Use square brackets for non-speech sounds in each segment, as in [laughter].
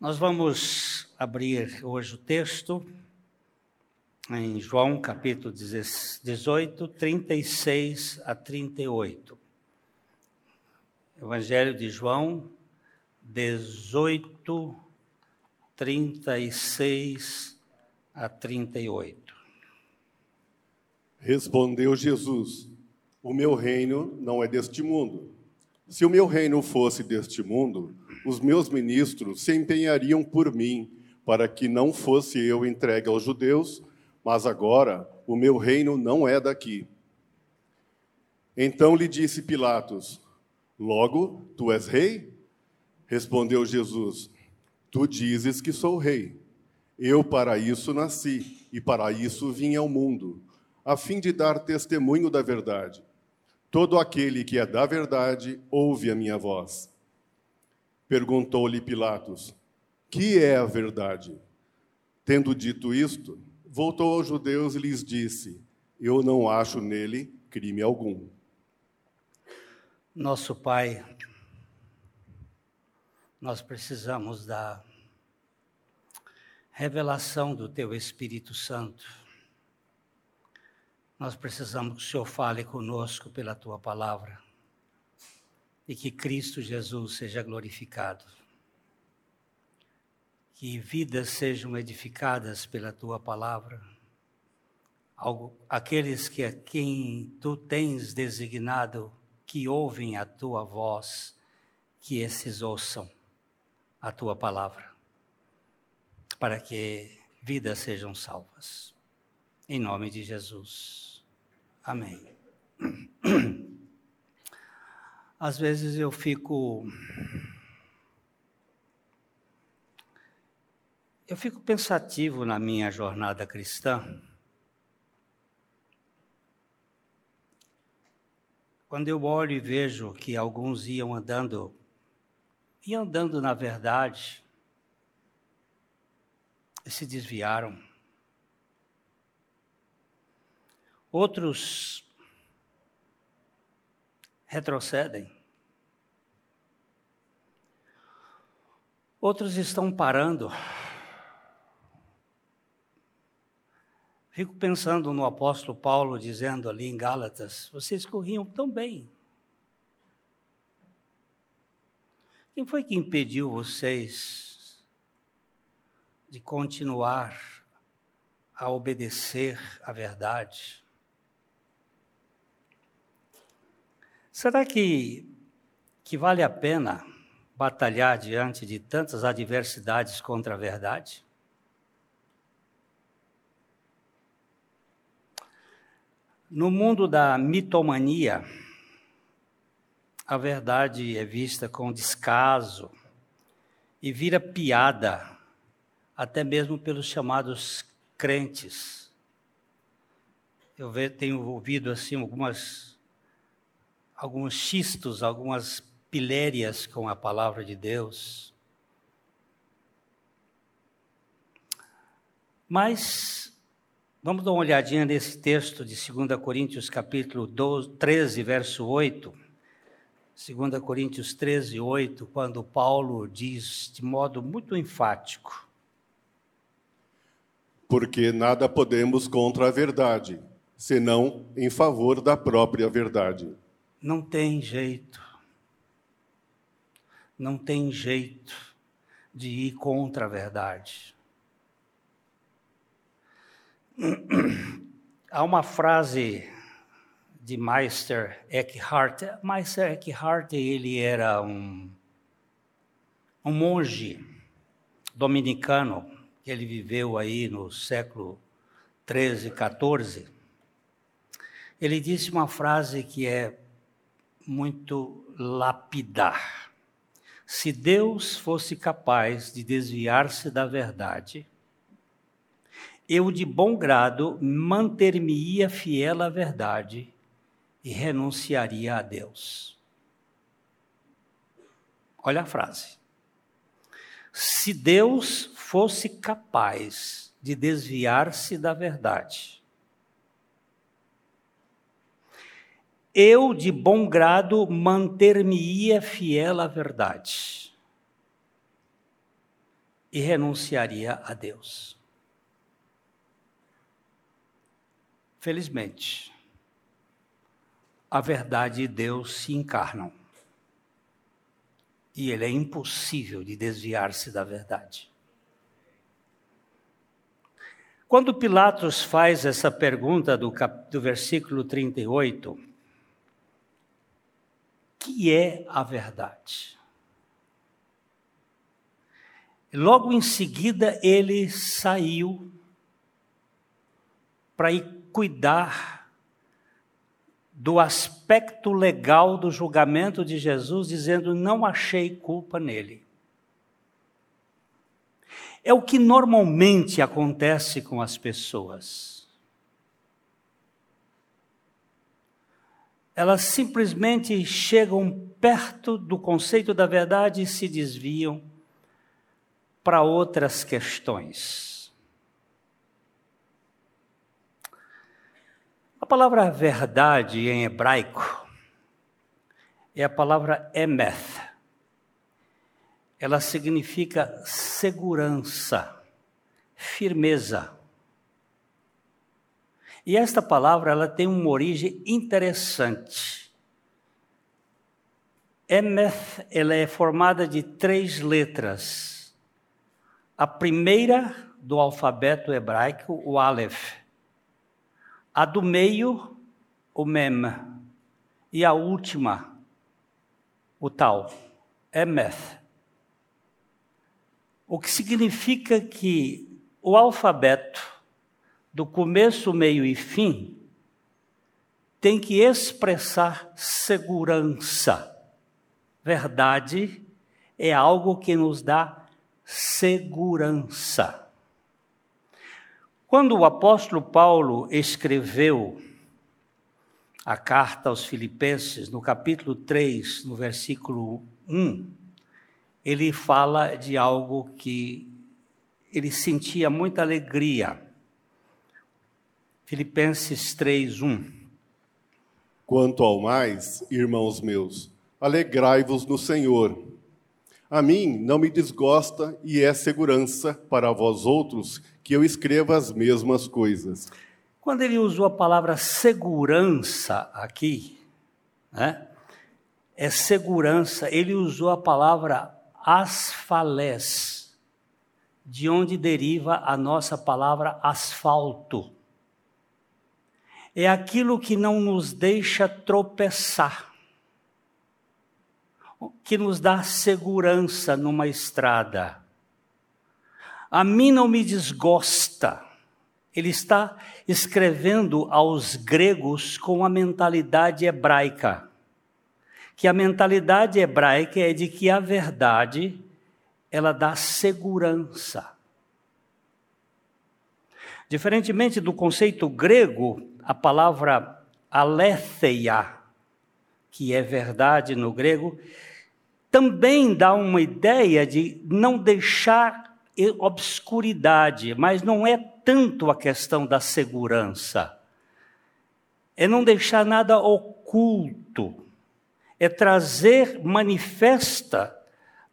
Nós vamos abrir hoje o texto em João capítulo 18, 36 a 38. Evangelho de João 18, 36 a 38. Respondeu Jesus: O meu reino não é deste mundo. Se o meu reino fosse deste mundo, os meus ministros se empenhariam por mim, para que não fosse eu entregue aos judeus, mas agora o meu reino não é daqui. Então lhe disse Pilatos: Logo, tu és rei? Respondeu Jesus: Tu dizes que sou rei. Eu para isso nasci e para isso vim ao mundo, a fim de dar testemunho da verdade. Todo aquele que é da verdade ouve a minha voz. Perguntou-lhe Pilatos: Que é a verdade? Tendo dito isto, voltou aos judeus e lhes disse: Eu não acho nele crime algum. Nosso Pai, nós precisamos da revelação do Teu Espírito Santo nós precisamos que o Senhor fale conosco pela tua palavra e que Cristo Jesus seja glorificado. Que vidas sejam edificadas pela tua palavra. Aqueles que a quem tu tens designado que ouvem a tua voz, que esses ouçam a tua palavra, para que vidas sejam salvas. Em nome de Jesus. Amém. [clears throat] Às vezes eu fico. Eu fico pensativo na minha jornada cristã. Quando eu olho e vejo que alguns iam andando, iam andando na verdade, e se desviaram. Outros retrocedem. Outros estão parando. Fico pensando no apóstolo Paulo dizendo ali em Gálatas: vocês corriam tão bem. Quem foi que impediu vocês de continuar a obedecer à verdade? Será que, que vale a pena batalhar diante de tantas adversidades contra a verdade? No mundo da mitomania, a verdade é vista com descaso e vira piada, até mesmo pelos chamados crentes. Eu tenho ouvido assim algumas alguns xistos, algumas pilérias com a palavra de Deus. Mas vamos dar uma olhadinha nesse texto de 2 Coríntios capítulo 12, 13, verso 8. 2 Coríntios 13, 8, quando Paulo diz de modo muito enfático: Porque nada podemos contra a verdade, senão em favor da própria verdade. Não tem jeito. Não tem jeito de ir contra a verdade. [clears throat] Há uma frase de Meister Eckhart. Meister Eckhart, ele era um, um monge dominicano, que ele viveu aí no século 13, 14. Ele disse uma frase que é muito lapidar. Se Deus fosse capaz de desviar-se da verdade, eu de bom grado manter-me-ia fiel à verdade e renunciaria a Deus. Olha a frase. Se Deus fosse capaz de desviar-se da verdade, eu de bom grado manter-me-ia fiel à verdade. e renunciaria a Deus. Felizmente, a verdade e Deus se encarnam. E ele é impossível de desviar-se da verdade. Quando Pilatos faz essa pergunta do, cap... do versículo 38, que é a verdade? Logo em seguida, ele saiu para ir cuidar do aspecto legal do julgamento de Jesus, dizendo: Não achei culpa nele. É o que normalmente acontece com as pessoas. Elas simplesmente chegam perto do conceito da verdade e se desviam para outras questões. A palavra verdade em hebraico é a palavra emeth. Ela significa segurança, firmeza. E esta palavra ela tem uma origem interessante. Emeth ela é formada de três letras a primeira do alfabeto hebraico, o Aleph. A do meio, o Mem. E a última, o Tal, Emeth. O que significa que o alfabeto, do começo, meio e fim, tem que expressar segurança. Verdade é algo que nos dá segurança. Quando o apóstolo Paulo escreveu a carta aos Filipenses, no capítulo 3, no versículo 1, ele fala de algo que ele sentia muita alegria. Filipenses 3, 1. Quanto ao mais, irmãos meus, alegrai-vos no Senhor. A mim não me desgosta e é segurança para vós outros que eu escreva as mesmas coisas. Quando ele usou a palavra segurança aqui, né, é segurança, ele usou a palavra asfalés, de onde deriva a nossa palavra asfalto. É aquilo que não nos deixa tropeçar que nos dá segurança numa estrada. A mim não me desgosta. Ele está escrevendo aos gregos com a mentalidade hebraica. Que a mentalidade hebraica é de que a verdade ela dá segurança. Diferentemente do conceito grego, a palavra aletheia, que é verdade no grego, também dá uma ideia de não deixar obscuridade, mas não é tanto a questão da segurança. É não deixar nada oculto. É trazer manifesta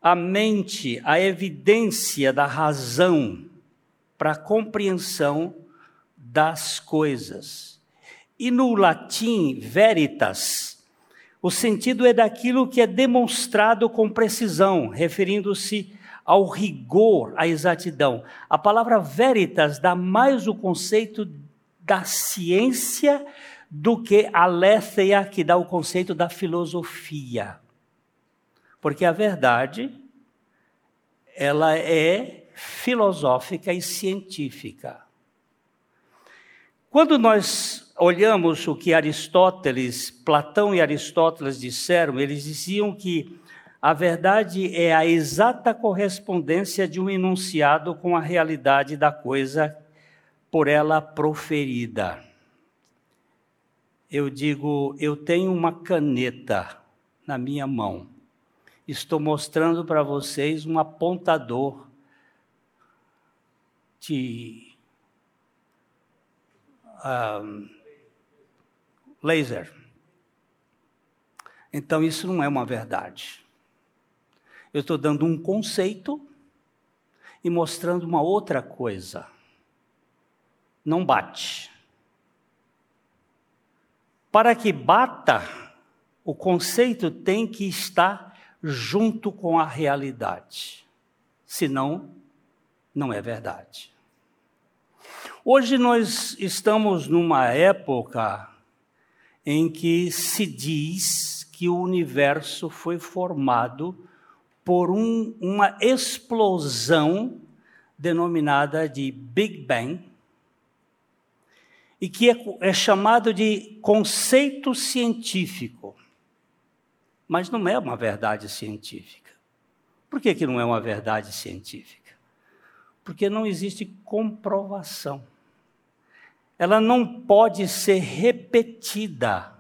a mente a evidência da razão para a compreensão das coisas. E no latim, veritas, o sentido é daquilo que é demonstrado com precisão, referindo-se ao rigor, à exatidão. A palavra veritas dá mais o conceito da ciência do que a létheia, que dá o conceito da filosofia. Porque a verdade, ela é filosófica e científica. Quando nós olhamos o que Aristóteles, Platão e Aristóteles disseram, eles diziam que a verdade é a exata correspondência de um enunciado com a realidade da coisa por ela proferida. Eu digo, eu tenho uma caneta na minha mão. Estou mostrando para vocês um apontador de um, laser. Então, isso não é uma verdade. Eu estou dando um conceito e mostrando uma outra coisa. Não bate. Para que bata, o conceito tem que estar junto com a realidade. Senão, não é verdade. Hoje nós estamos numa época em que se diz que o universo foi formado por um, uma explosão denominada de Big Bang, e que é, é chamado de conceito científico. Mas não é uma verdade científica. Por que, que não é uma verdade científica? Porque não existe comprovação. Ela não pode ser repetida.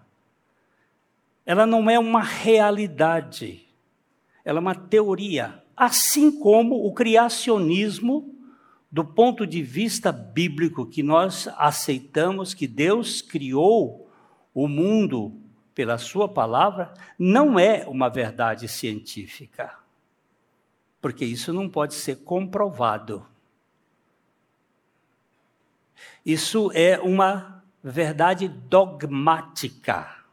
Ela não é uma realidade ela é uma teoria, assim como o criacionismo, do ponto de vista bíblico, que nós aceitamos que Deus criou o mundo pela Sua palavra, não é uma verdade científica, porque isso não pode ser comprovado. Isso é uma verdade dogmática,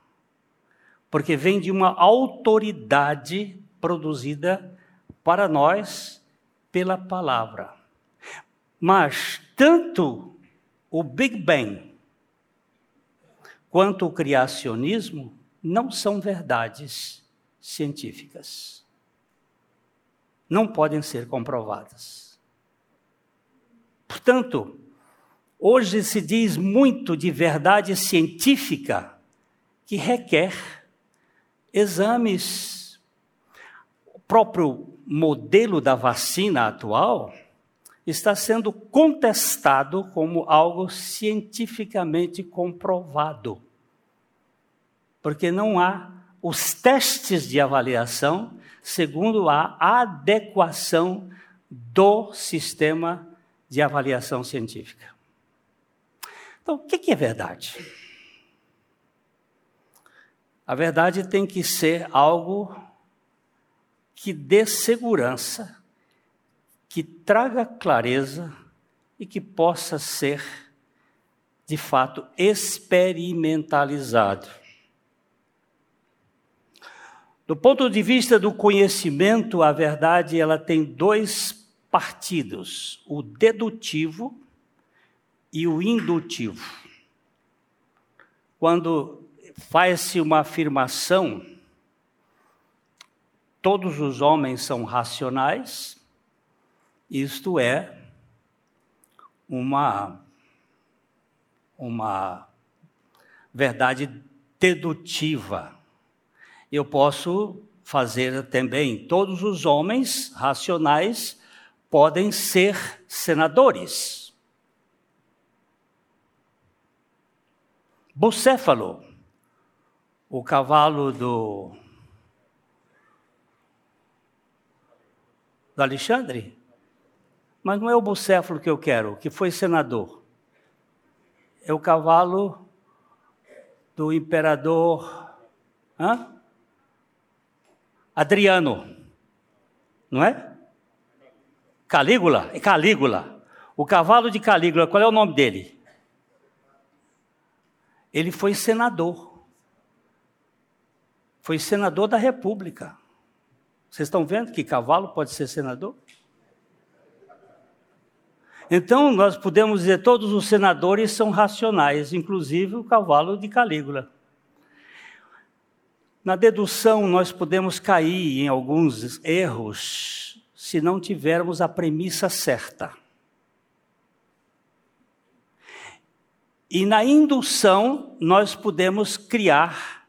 porque vem de uma autoridade produzida para nós pela palavra. Mas tanto o Big Bang quanto o criacionismo não são verdades científicas. Não podem ser comprovadas. Portanto, hoje se diz muito de verdade científica que requer exames próprio modelo da vacina atual está sendo contestado como algo cientificamente comprovado. Porque não há os testes de avaliação segundo a adequação do sistema de avaliação científica. Então, o que é verdade? A verdade tem que ser algo que dê segurança, que traga clareza e que possa ser, de fato, experimentalizado. Do ponto de vista do conhecimento, a verdade ela tem dois partidos: o dedutivo e o indutivo. Quando faz-se uma afirmação, todos os homens são racionais, isto é uma, uma verdade dedutiva. Eu posso fazer também, todos os homens racionais podem ser senadores. Bucéfalo, o cavalo do do Alexandre? Mas não é o bucéfalo que eu quero, que foi senador. É o cavalo do imperador hã? Adriano, não é? Calígula? É Calígula. O cavalo de Calígula, qual é o nome dele? Ele foi senador. Foi senador da República. Vocês estão vendo que cavalo pode ser senador? Então, nós podemos dizer todos os senadores são racionais, inclusive o cavalo de Calígula. Na dedução, nós podemos cair em alguns erros se não tivermos a premissa certa. E na indução, nós podemos criar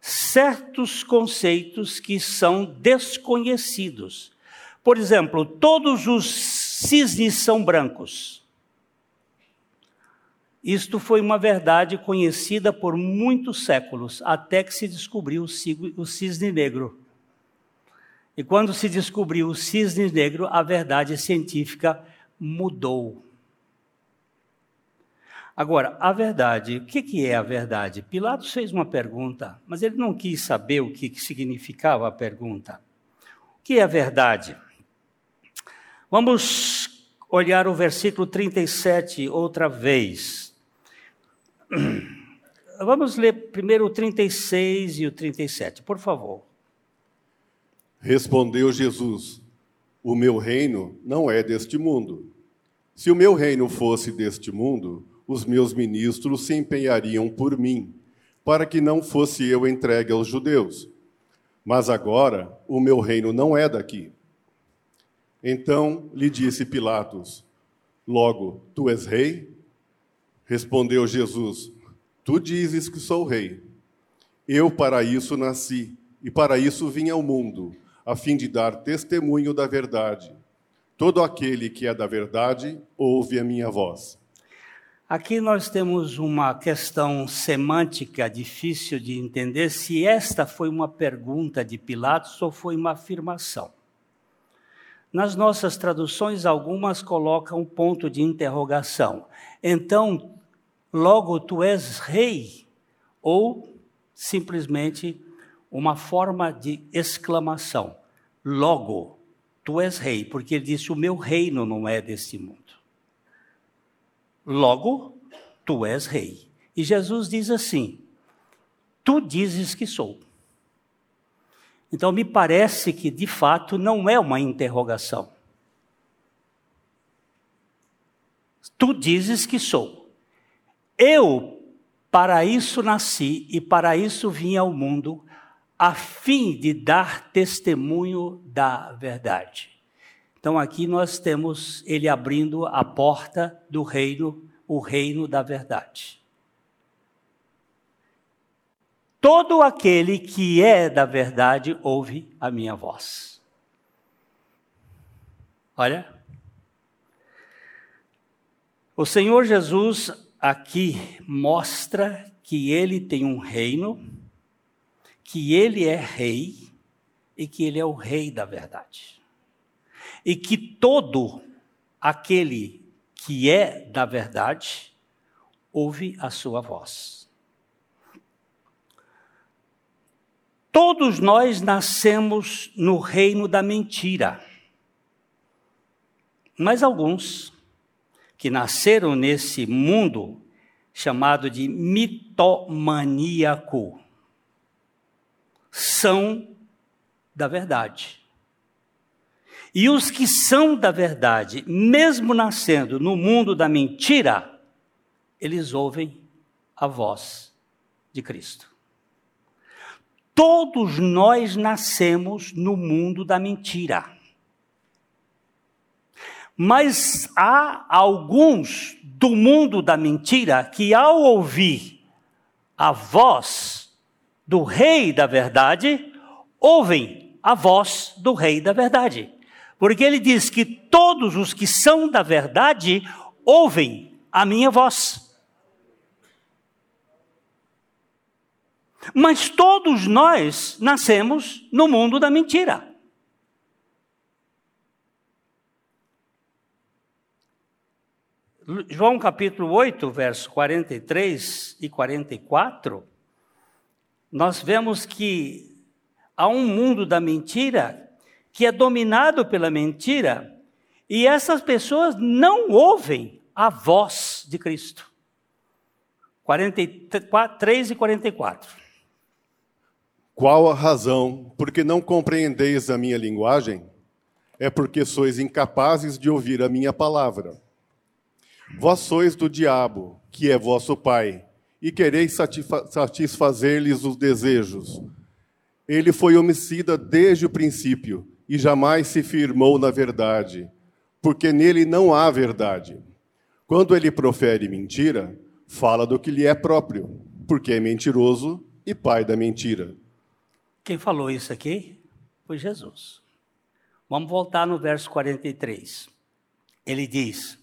certos conceitos que são desconhecidos. Por exemplo, todos os cisnes são brancos. Isto foi uma verdade conhecida por muitos séculos, até que se descobriu o cisne negro. E quando se descobriu o cisne negro, a verdade científica mudou. Agora, a verdade, o que é a verdade? Pilatos fez uma pergunta, mas ele não quis saber o que significava a pergunta. O que é a verdade? Vamos olhar o versículo 37 outra vez. [clears throat] Vamos ler primeiro o 36 e o 37, por favor. Respondeu Jesus: O meu reino não é deste mundo. Se o meu reino fosse deste mundo, os meus ministros se empenhariam por mim, para que não fosse eu entregue aos judeus. Mas agora o meu reino não é daqui. Então lhe disse Pilatos: Logo, tu és rei? Respondeu Jesus: Tu dizes que sou rei. Eu para isso nasci e para isso vim ao mundo, a fim de dar testemunho da verdade. Todo aquele que é da verdade ouve a minha voz. Aqui nós temos uma questão semântica difícil de entender se esta foi uma pergunta de Pilatos ou foi uma afirmação. Nas nossas traduções, algumas colocam um ponto de interrogação. Então, logo tu és rei, ou simplesmente uma forma de exclamação. Logo, tu és rei, porque ele disse: O meu reino não é deste mundo. Logo, tu és rei. E Jesus diz assim: Tu dizes que sou. Então, me parece que, de fato, não é uma interrogação. Tu dizes que sou. Eu, para isso nasci e para isso vim ao mundo, a fim de dar testemunho da verdade. Então aqui nós temos ele abrindo a porta do reino, o reino da verdade. Todo aquele que é da verdade ouve a minha voz. Olha. O Senhor Jesus aqui mostra que ele tem um reino, que ele é rei e que ele é o rei da verdade e que todo aquele que é da verdade ouve a sua voz. Todos nós nascemos no reino da mentira. Mas alguns que nasceram nesse mundo chamado de mitomaníaco são da verdade. E os que são da verdade, mesmo nascendo no mundo da mentira, eles ouvem a voz de Cristo. Todos nós nascemos no mundo da mentira. Mas há alguns do mundo da mentira que, ao ouvir a voz do Rei da Verdade, ouvem a voz do Rei da Verdade. Porque ele diz que todos os que são da verdade ouvem a minha voz. Mas todos nós nascemos no mundo da mentira. João capítulo 8, verso 43 e 44, nós vemos que há um mundo da mentira que é dominado pela mentira, e essas pessoas não ouvem a voz de Cristo. 43 e 44. Qual a razão porque não compreendeis a minha linguagem? É porque sois incapazes de ouvir a minha palavra. Vós sois do diabo, que é vosso pai, e quereis satisfazer-lhes os desejos. Ele foi homicida desde o princípio e jamais se firmou na verdade, porque nele não há verdade. Quando ele profere mentira, fala do que lhe é próprio, porque é mentiroso e pai da mentira. Quem falou isso aqui foi Jesus. Vamos voltar no verso 43. Ele diz: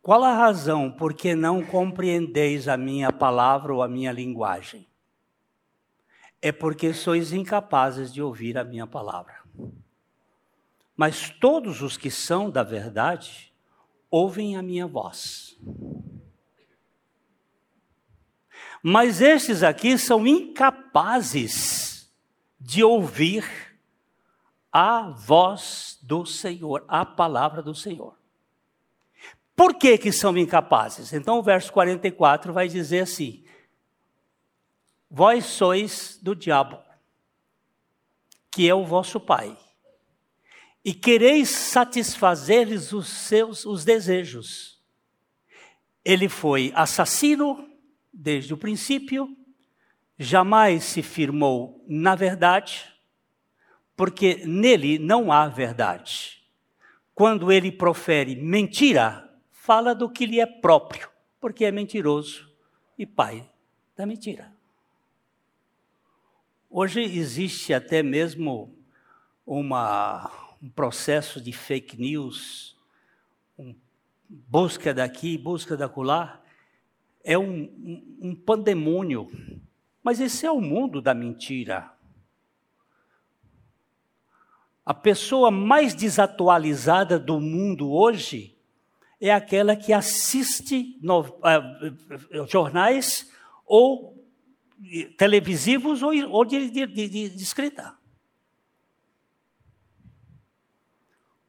Qual a razão por que não compreendeis a minha palavra ou a minha linguagem? É porque sois incapazes de ouvir a minha palavra. Mas todos os que são da verdade ouvem a minha voz. Mas estes aqui são incapazes de ouvir a voz do Senhor, a palavra do Senhor. Por que, que são incapazes? Então o verso 44 vai dizer assim: Vós sois do diabo, que é o vosso pai, e quereis satisfazer-lhes os seus os desejos. Ele foi assassino desde o princípio, jamais se firmou na verdade, porque nele não há verdade. Quando ele profere mentira, fala do que lhe é próprio, porque é mentiroso e pai da mentira. Hoje existe até mesmo uma, um processo de fake news, um, busca daqui, busca da acolá, é um, um, um pandemônio. Mas esse é o mundo da mentira. A pessoa mais desatualizada do mundo hoje é aquela que assiste no, uh, jornais ou televisivos ou, ou de, de, de, de escrita.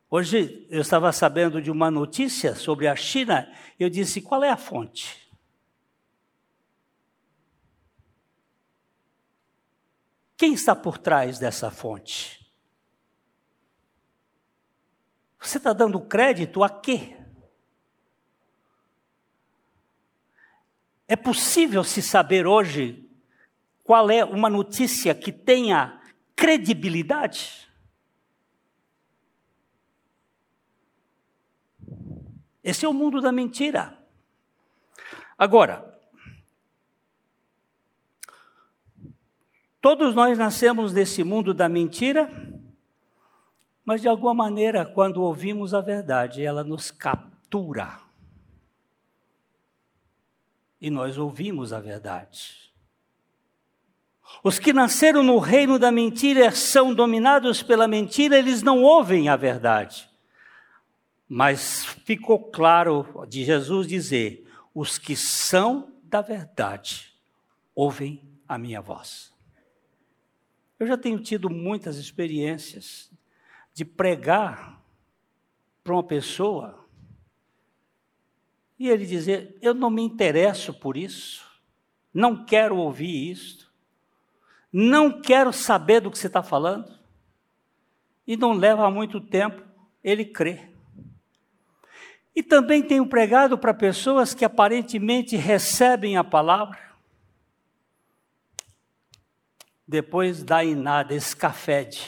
Hoje eu estava sabendo de uma notícia sobre a China, eu disse: qual é a fonte? Quem está por trás dessa fonte? Você está dando crédito a quê? É possível se saber hoje qual é uma notícia que tenha credibilidade? Esse é o mundo da mentira. Agora, todos nós nascemos nesse mundo da mentira, mas de alguma maneira, quando ouvimos a verdade, ela nos captura. E nós ouvimos a verdade. Os que nasceram no reino da mentira são dominados pela mentira, eles não ouvem a verdade. Mas ficou claro de Jesus dizer: os que são da verdade ouvem a minha voz. Eu já tenho tido muitas experiências de pregar para uma pessoa e ele dizer: Eu não me interesso por isso, não quero ouvir isso não quero saber do que você está falando, e não leva muito tempo, ele crê. E também tenho pregado para pessoas que aparentemente recebem a palavra, depois dá em nada, escafede.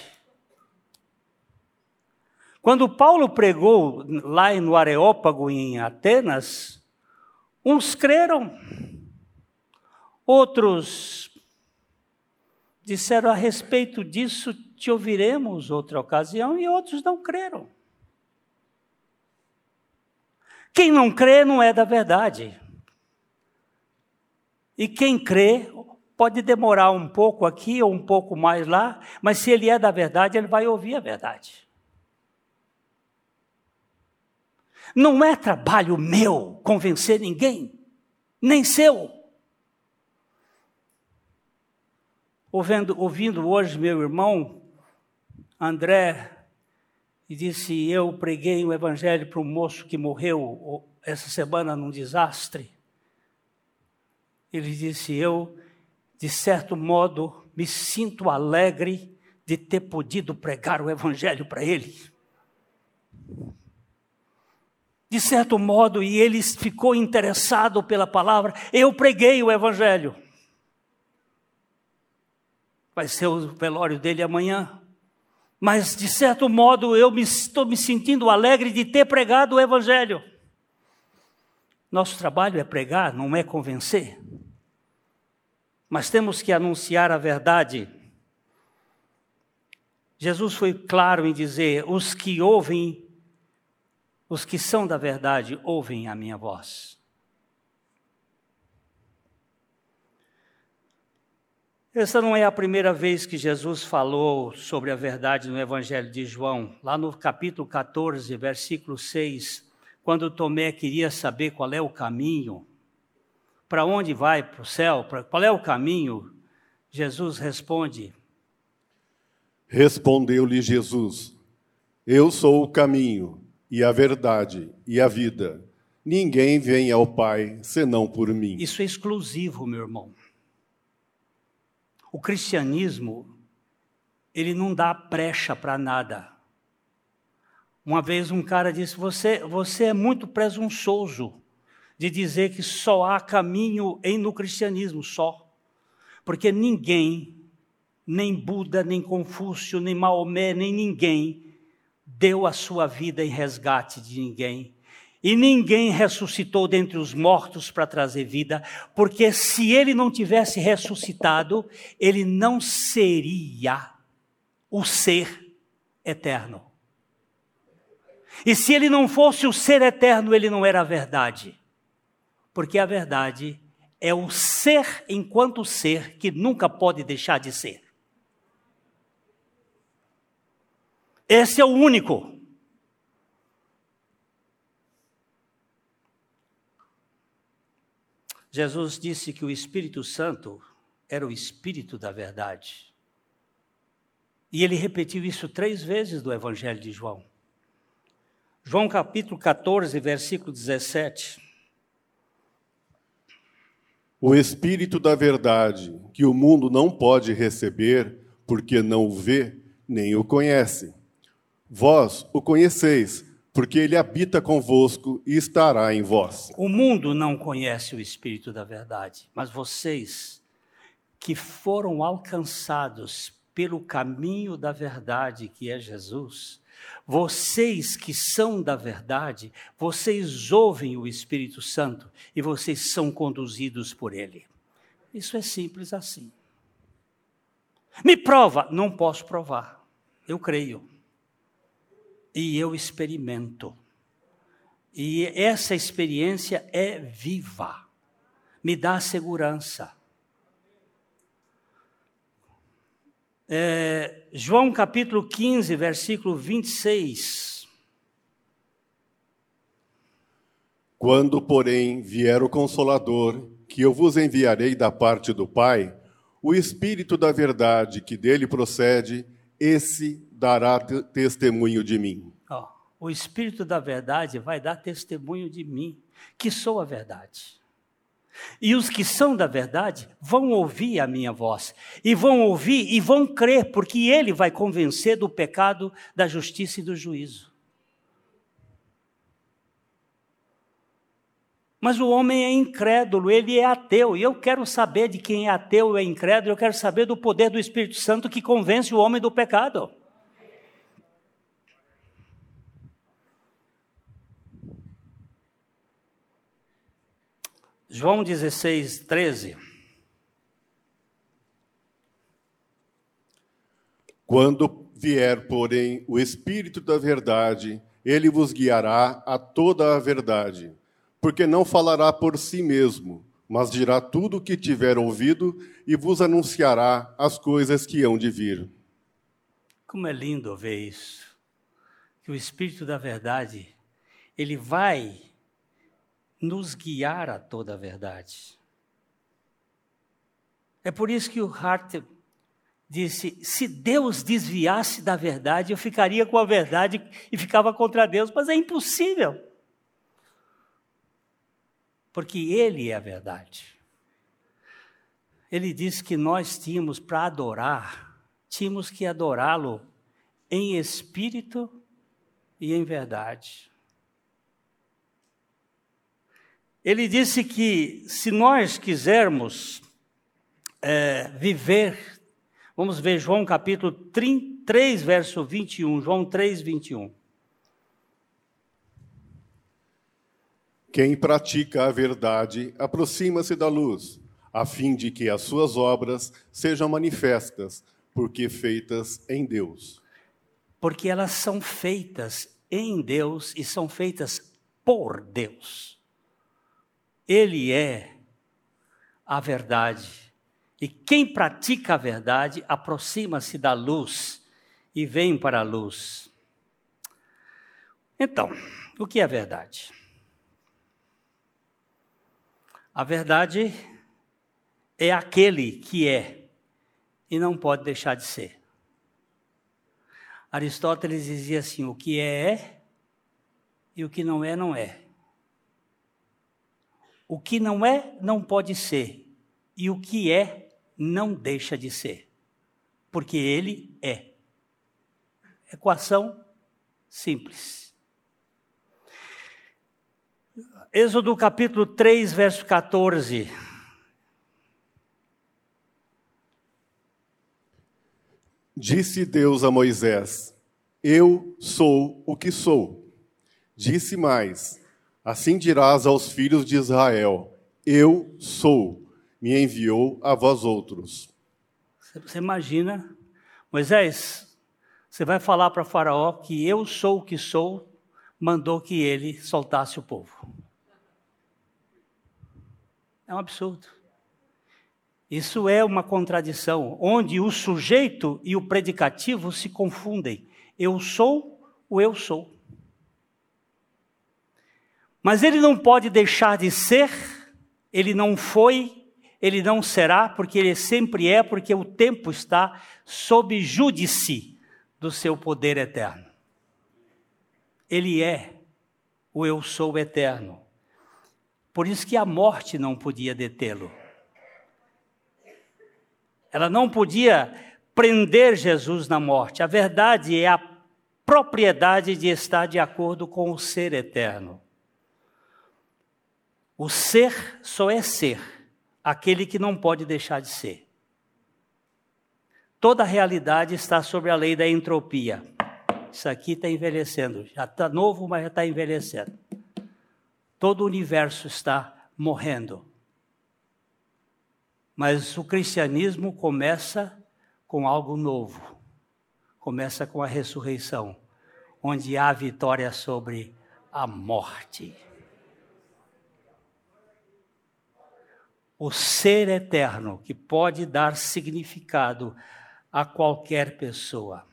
Quando Paulo pregou lá no Areópago, em Atenas, uns creram, outros disseram a respeito disso, te ouviremos outra ocasião, e outros não creram. Quem não crê não é da verdade. E quem crê pode demorar um pouco aqui ou um pouco mais lá, mas se ele é da verdade, ele vai ouvir a verdade. Não é trabalho meu convencer ninguém, nem seu. Ouvindo, ouvindo hoje meu irmão André, e disse: Eu preguei o evangelho para um moço que morreu essa semana num desastre. Ele disse: Eu, de certo modo, me sinto alegre de ter podido pregar o evangelho para ele. De certo modo, e ele ficou interessado pela palavra, eu preguei o evangelho. Vai ser o velório dele amanhã. Mas, de certo modo, eu me, estou me sentindo alegre de ter pregado o Evangelho. Nosso trabalho é pregar, não é convencer. Mas temos que anunciar a verdade. Jesus foi claro em dizer: os que ouvem, os que são da verdade, ouvem a minha voz. Essa não é a primeira vez que Jesus falou sobre a verdade no Evangelho de João. Lá no capítulo 14, versículo 6, quando Tomé queria saber qual é o caminho, para onde vai para o céu, qual é o caminho, Jesus responde. Respondeu-lhe Jesus: Eu sou o caminho e a verdade e a vida. Ninguém vem ao Pai senão por mim. Isso é exclusivo, meu irmão. O cristianismo, ele não dá brecha para nada. Uma vez um cara disse: você, você é muito presunçoso de dizer que só há caminho em no cristianismo, só. Porque ninguém, nem Buda, nem Confúcio, nem Maomé, nem ninguém, deu a sua vida em resgate de ninguém. E ninguém ressuscitou dentre os mortos para trazer vida, porque se ele não tivesse ressuscitado, ele não seria o ser eterno. E se ele não fosse o ser eterno, ele não era a verdade. Porque a verdade é o ser enquanto ser que nunca pode deixar de ser. Esse é o único. Jesus disse que o Espírito Santo era o Espírito da verdade. E ele repetiu isso três vezes do Evangelho de João. João capítulo 14, versículo 17. O Espírito da verdade, que o mundo não pode receber, porque não o vê, nem o conhece. Vós o conheceis, porque ele habita convosco e estará em vós. O mundo não conhece o Espírito da verdade, mas vocês que foram alcançados pelo caminho da verdade, que é Jesus, vocês que são da verdade, vocês ouvem o Espírito Santo e vocês são conduzidos por ele. Isso é simples assim. Me prova, não posso provar. Eu creio. E eu experimento. E essa experiência é viva. Me dá segurança. É, João capítulo 15, versículo 26. Quando, porém, vier o Consolador, que eu vos enviarei da parte do Pai, o Espírito da verdade que dele procede, esse dará testemunho de mim. Oh, o Espírito da verdade vai dar testemunho de mim, que sou a verdade. E os que são da verdade vão ouvir a minha voz, e vão ouvir e vão crer, porque ele vai convencer do pecado, da justiça e do juízo. Mas o homem é incrédulo, ele é ateu, e eu quero saber de quem é ateu e é incrédulo, eu quero saber do poder do Espírito Santo que convence o homem do pecado. João 16, 13. Quando vier, porém, o Espírito da Verdade, ele vos guiará a toda a verdade, porque não falará por si mesmo, mas dirá tudo o que tiver ouvido e vos anunciará as coisas que hão de vir. Como é lindo ver isso. Que o Espírito da Verdade, ele vai nos guiar a toda a verdade. É por isso que o Hart disse: se Deus desviasse da verdade, eu ficaria com a verdade e ficava contra Deus, mas é impossível. Porque Ele é a verdade. Ele disse que nós tínhamos para adorar, tínhamos que adorá-lo em espírito e em verdade. Ele disse que se nós quisermos é, viver, vamos ver João capítulo 3, verso 21, João 3, 21. Quem pratica a verdade aproxima-se da luz, a fim de que as suas obras sejam manifestas, porque feitas em Deus. Porque elas são feitas em Deus e são feitas por Deus. Ele é a verdade. E quem pratica a verdade aproxima-se da luz e vem para a luz. Então, o que é verdade? A verdade é aquele que é e não pode deixar de ser. Aristóteles dizia assim: o que é, é, e o que não é, não é. O que não é, não pode ser. E o que é, não deixa de ser. Porque ele é. Equação simples. Êxodo capítulo 3, verso 14. Disse Deus a Moisés: Eu sou o que sou. Disse mais: Assim dirás aos filhos de Israel: Eu sou, me enviou a vós outros. Você imagina, Moisés, você vai falar para Faraó que eu sou o que sou, mandou que ele soltasse o povo. É um absurdo. Isso é uma contradição, onde o sujeito e o predicativo se confundem. Eu sou o eu sou. Mas ele não pode deixar de ser, ele não foi, ele não será, porque ele sempre é, porque o tempo está sob júdice do seu poder eterno. Ele é o eu sou eterno. Por isso que a morte não podia detê-lo. Ela não podia prender Jesus na morte. A verdade é a propriedade de estar de acordo com o ser eterno. O ser só é ser, aquele que não pode deixar de ser. Toda a realidade está sobre a lei da entropia. Isso aqui está envelhecendo, já está novo, mas já está envelhecendo. Todo o universo está morrendo. Mas o cristianismo começa com algo novo. Começa com a ressurreição, onde há vitória sobre a morte. O ser eterno que pode dar significado a qualquer pessoa.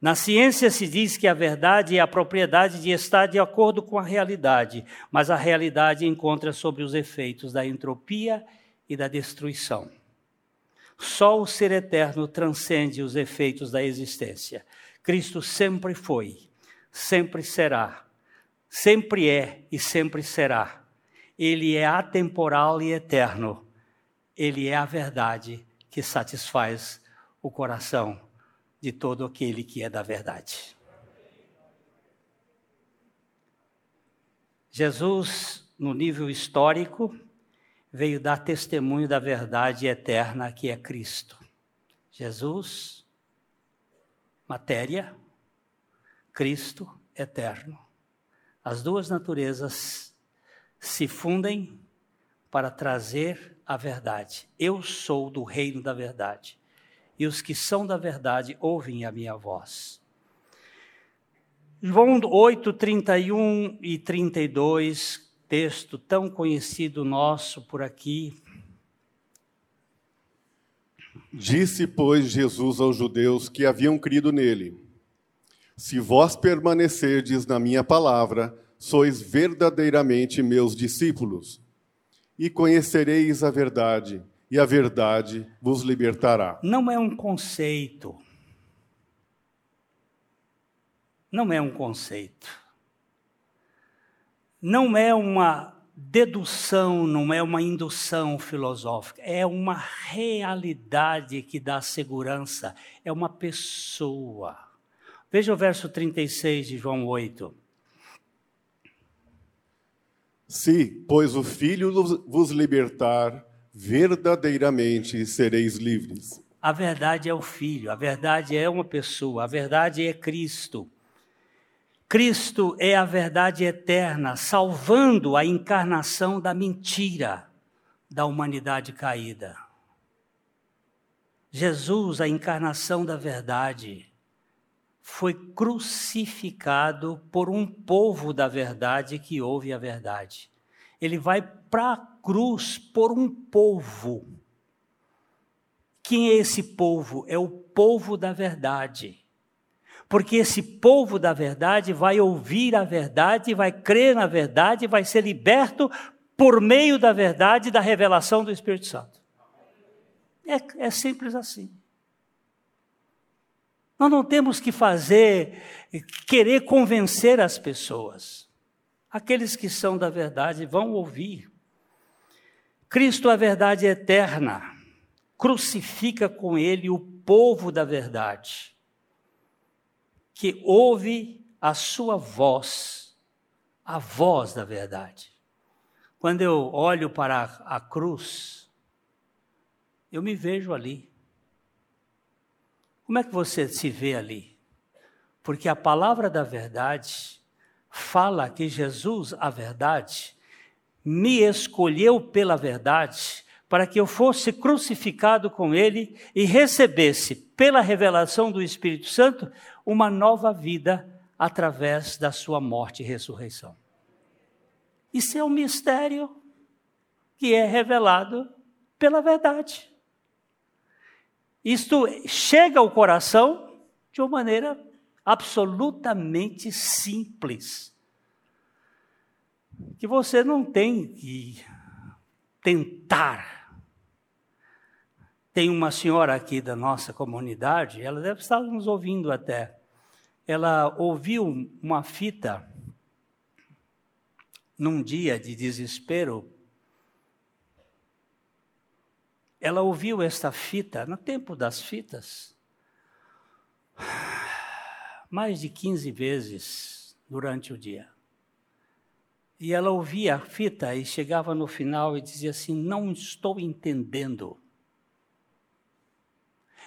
Na ciência se diz que a verdade é a propriedade de estar de acordo com a realidade, mas a realidade encontra sobre os efeitos da entropia e da destruição. Só o ser eterno transcende os efeitos da existência. Cristo sempre foi, sempre será, sempre é e sempre será ele é atemporal e eterno. Ele é a verdade que satisfaz o coração de todo aquele que é da verdade. Jesus, no nível histórico, veio dar testemunho da verdade eterna que é Cristo. Jesus, matéria, Cristo, eterno. As duas naturezas se fundem para trazer a verdade. Eu sou do reino da verdade. E os que são da verdade ouvem a minha voz. João 8, 31 e 32, texto tão conhecido nosso por aqui. Disse, pois, Jesus aos judeus que haviam crido nele: Se vós permanecerdes na minha palavra, sois verdadeiramente meus discípulos, e conhecereis a verdade, e a verdade vos libertará. Não é um conceito. Não é um conceito. Não é uma dedução, não é uma indução filosófica, é uma realidade que dá segurança, é uma pessoa. Veja o verso 36 de João 8. Se, pois, o Filho vos libertar, verdadeiramente sereis livres. A verdade é o Filho, a verdade é uma pessoa, a verdade é Cristo. Cristo é a verdade eterna, salvando a encarnação da mentira da humanidade caída. Jesus, a encarnação da verdade, foi crucificado por um povo da verdade que ouve a verdade. Ele vai para a cruz por um povo. Quem é esse povo? É o povo da verdade. Porque esse povo da verdade vai ouvir a verdade, vai crer na verdade, vai ser liberto por meio da verdade da revelação do Espírito Santo. É, é simples assim. Nós não temos que fazer, querer convencer as pessoas. Aqueles que são da verdade vão ouvir. Cristo, a verdade eterna, crucifica com ele o povo da verdade, que ouve a sua voz, a voz da verdade. Quando eu olho para a cruz, eu me vejo ali. Como é que você se vê ali? Porque a palavra da verdade fala que Jesus, a verdade, me escolheu pela verdade para que eu fosse crucificado com ele e recebesse, pela revelação do Espírito Santo, uma nova vida através da sua morte e ressurreição. Isso é um mistério que é revelado pela verdade. Isto chega ao coração de uma maneira absolutamente simples que você não tem que tentar. Tem uma senhora aqui da nossa comunidade, ela deve estar nos ouvindo até. Ela ouviu uma fita num dia de desespero. Ela ouviu esta fita no tempo das fitas mais de 15 vezes durante o dia. E ela ouvia a fita e chegava no final e dizia assim: Não estou entendendo.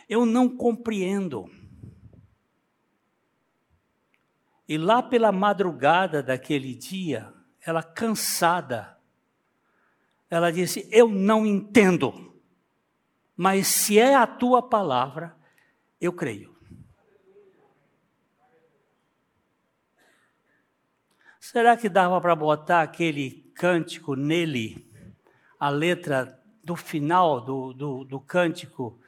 Eu não compreendo. E lá pela madrugada daquele dia, ela cansada, ela disse: Eu não entendo, mas se é a tua palavra, eu creio. Será que dava para botar aquele cântico nele, a letra do final do, do, do cântico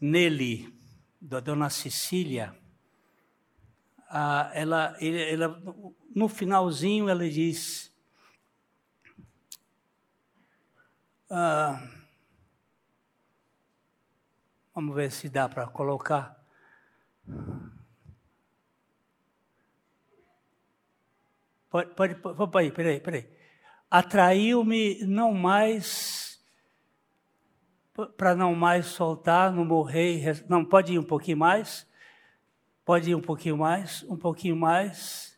nele, da dona Cecília? Ah, ela, ela, no finalzinho ela diz. Ah, vamos ver se dá para colocar. Pode, pode, pode, peraí, peraí. Atraiu-me não mais, para não mais soltar, não morrer, não, pode ir um pouquinho mais, pode ir um pouquinho mais, um pouquinho mais,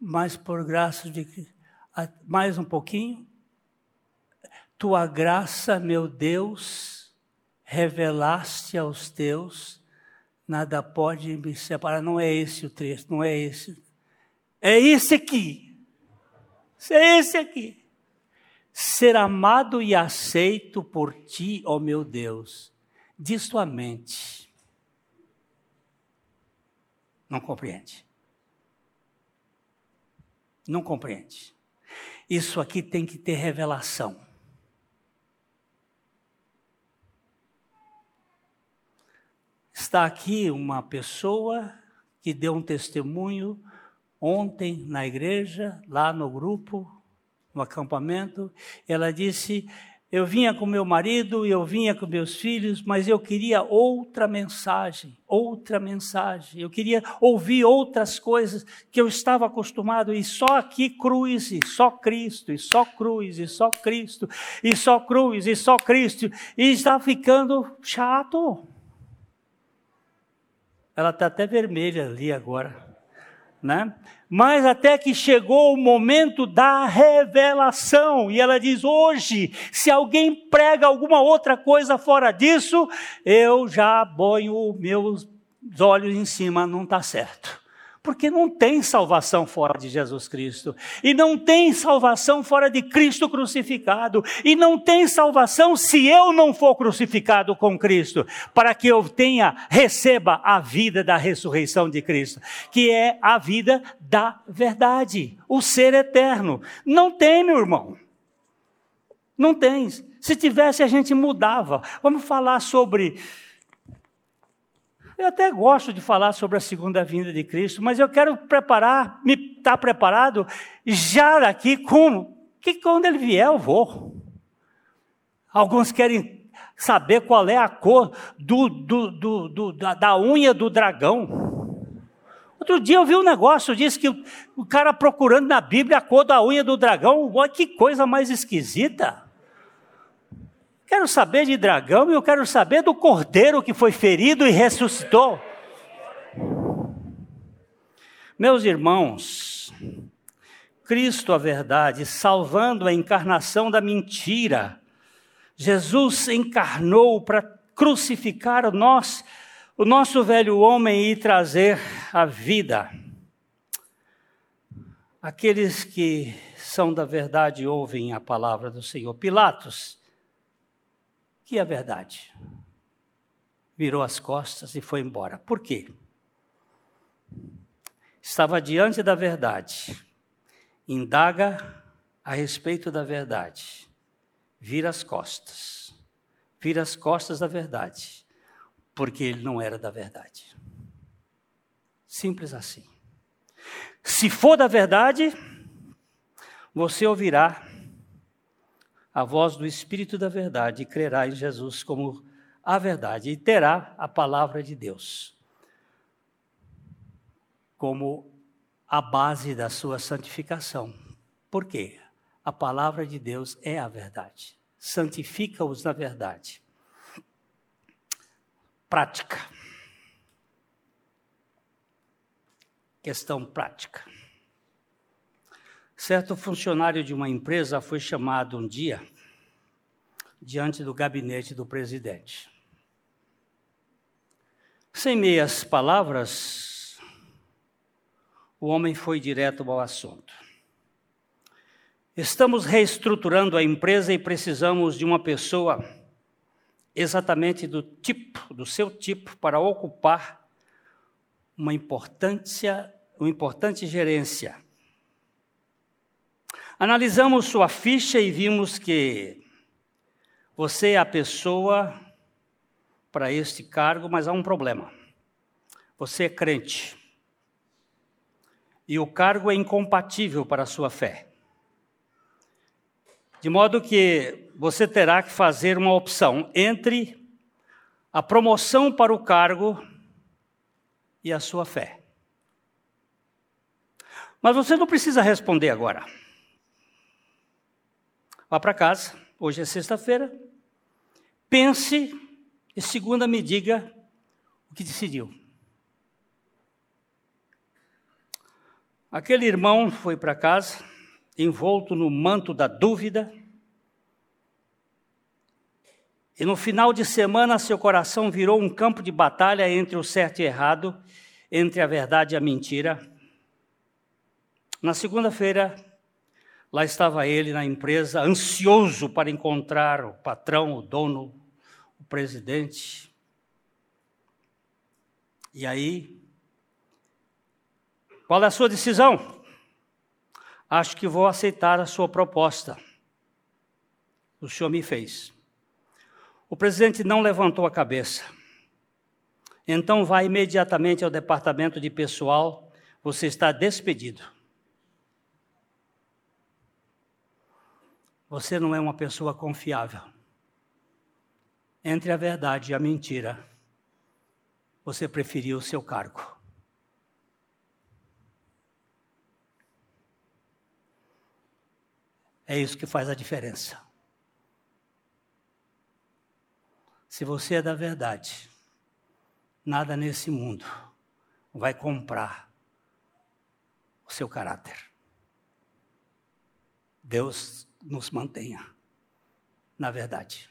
mais por graça de mais um pouquinho. Tua graça, meu Deus, revelaste aos teus, nada pode me separar. Não é esse o trecho, não é esse é esse aqui. É esse aqui. Ser amado e aceito por ti, ó oh meu Deus, diz tua mente. Não compreende. Não compreende. Isso aqui tem que ter revelação. Está aqui uma pessoa que deu um testemunho ontem na igreja, lá no grupo, no acampamento, ela disse: Eu vinha com meu marido, eu vinha com meus filhos, mas eu queria outra mensagem, outra mensagem. Eu queria ouvir outras coisas que eu estava acostumado, e só aqui cruz, e só Cristo, e só cruz, e só Cristo, e só cruz, e só Cristo. E está ficando chato. Ela está até vermelha ali agora né? Mas até que chegou o momento da revelação, e ela diz: hoje, se alguém prega alguma outra coisa fora disso, eu já ponho meus olhos em cima, não está certo. Porque não tem salvação fora de Jesus Cristo. E não tem salvação fora de Cristo crucificado. E não tem salvação se eu não for crucificado com Cristo. Para que eu tenha, receba a vida da ressurreição de Cristo. Que é a vida da verdade. O ser eterno. Não tem, meu irmão. Não tem. Se tivesse, a gente mudava. Vamos falar sobre eu até gosto de falar sobre a segunda vinda de Cristo, mas eu quero preparar, me estar tá preparado já daqui como que quando ele vier eu vou. Alguns querem saber qual é a cor do, do, do, do da, da, unha do dragão. Outro dia eu vi um negócio, disse que o, o cara procurando na Bíblia a cor da unha do dragão, olha que coisa mais esquisita. Quero saber de dragão e eu quero saber do cordeiro que foi ferido e ressuscitou. Meus irmãos, Cristo, a verdade, salvando a encarnação da mentira, Jesus encarnou para crucificar nosso, o nosso velho homem e trazer a vida. Aqueles que são da verdade ouvem a palavra do Senhor. Pilatos, que é a verdade? Virou as costas e foi embora. Por quê? Estava diante da verdade. Indaga a respeito da verdade. Vira as costas. Vira as costas da verdade. Porque ele não era da verdade. Simples assim. Se for da verdade, você ouvirá a voz do Espírito da verdade e crerá em Jesus como a verdade e terá a palavra de Deus como a base da sua santificação. Por quê? A palavra de Deus é a verdade. Santifica-os na verdade. Prática. Questão prática. Certo funcionário de uma empresa foi chamado um dia diante do gabinete do presidente. Sem meias palavras, o homem foi direto ao assunto. Estamos reestruturando a empresa e precisamos de uma pessoa exatamente do tipo, do seu tipo, para ocupar uma importância, uma importante gerência Analisamos sua ficha e vimos que você é a pessoa para este cargo, mas há um problema. Você é crente. E o cargo é incompatível para a sua fé. De modo que você terá que fazer uma opção entre a promoção para o cargo e a sua fé. Mas você não precisa responder agora. Vá para casa, hoje é sexta-feira, pense e segunda me diga o que decidiu. Aquele irmão foi para casa, envolto no manto da dúvida, e no final de semana seu coração virou um campo de batalha entre o certo e errado, entre a verdade e a mentira. Na segunda-feira, Lá estava ele na empresa, ansioso para encontrar o patrão, o dono, o presidente. E aí, qual é a sua decisão? Acho que vou aceitar a sua proposta. O senhor me fez. O presidente não levantou a cabeça. Então vá imediatamente ao departamento de pessoal, você está despedido. Você não é uma pessoa confiável. Entre a verdade e a mentira, você preferiu o seu cargo. É isso que faz a diferença. Se você é da verdade, nada nesse mundo vai comprar o seu caráter. Deus nos mantenha na verdade.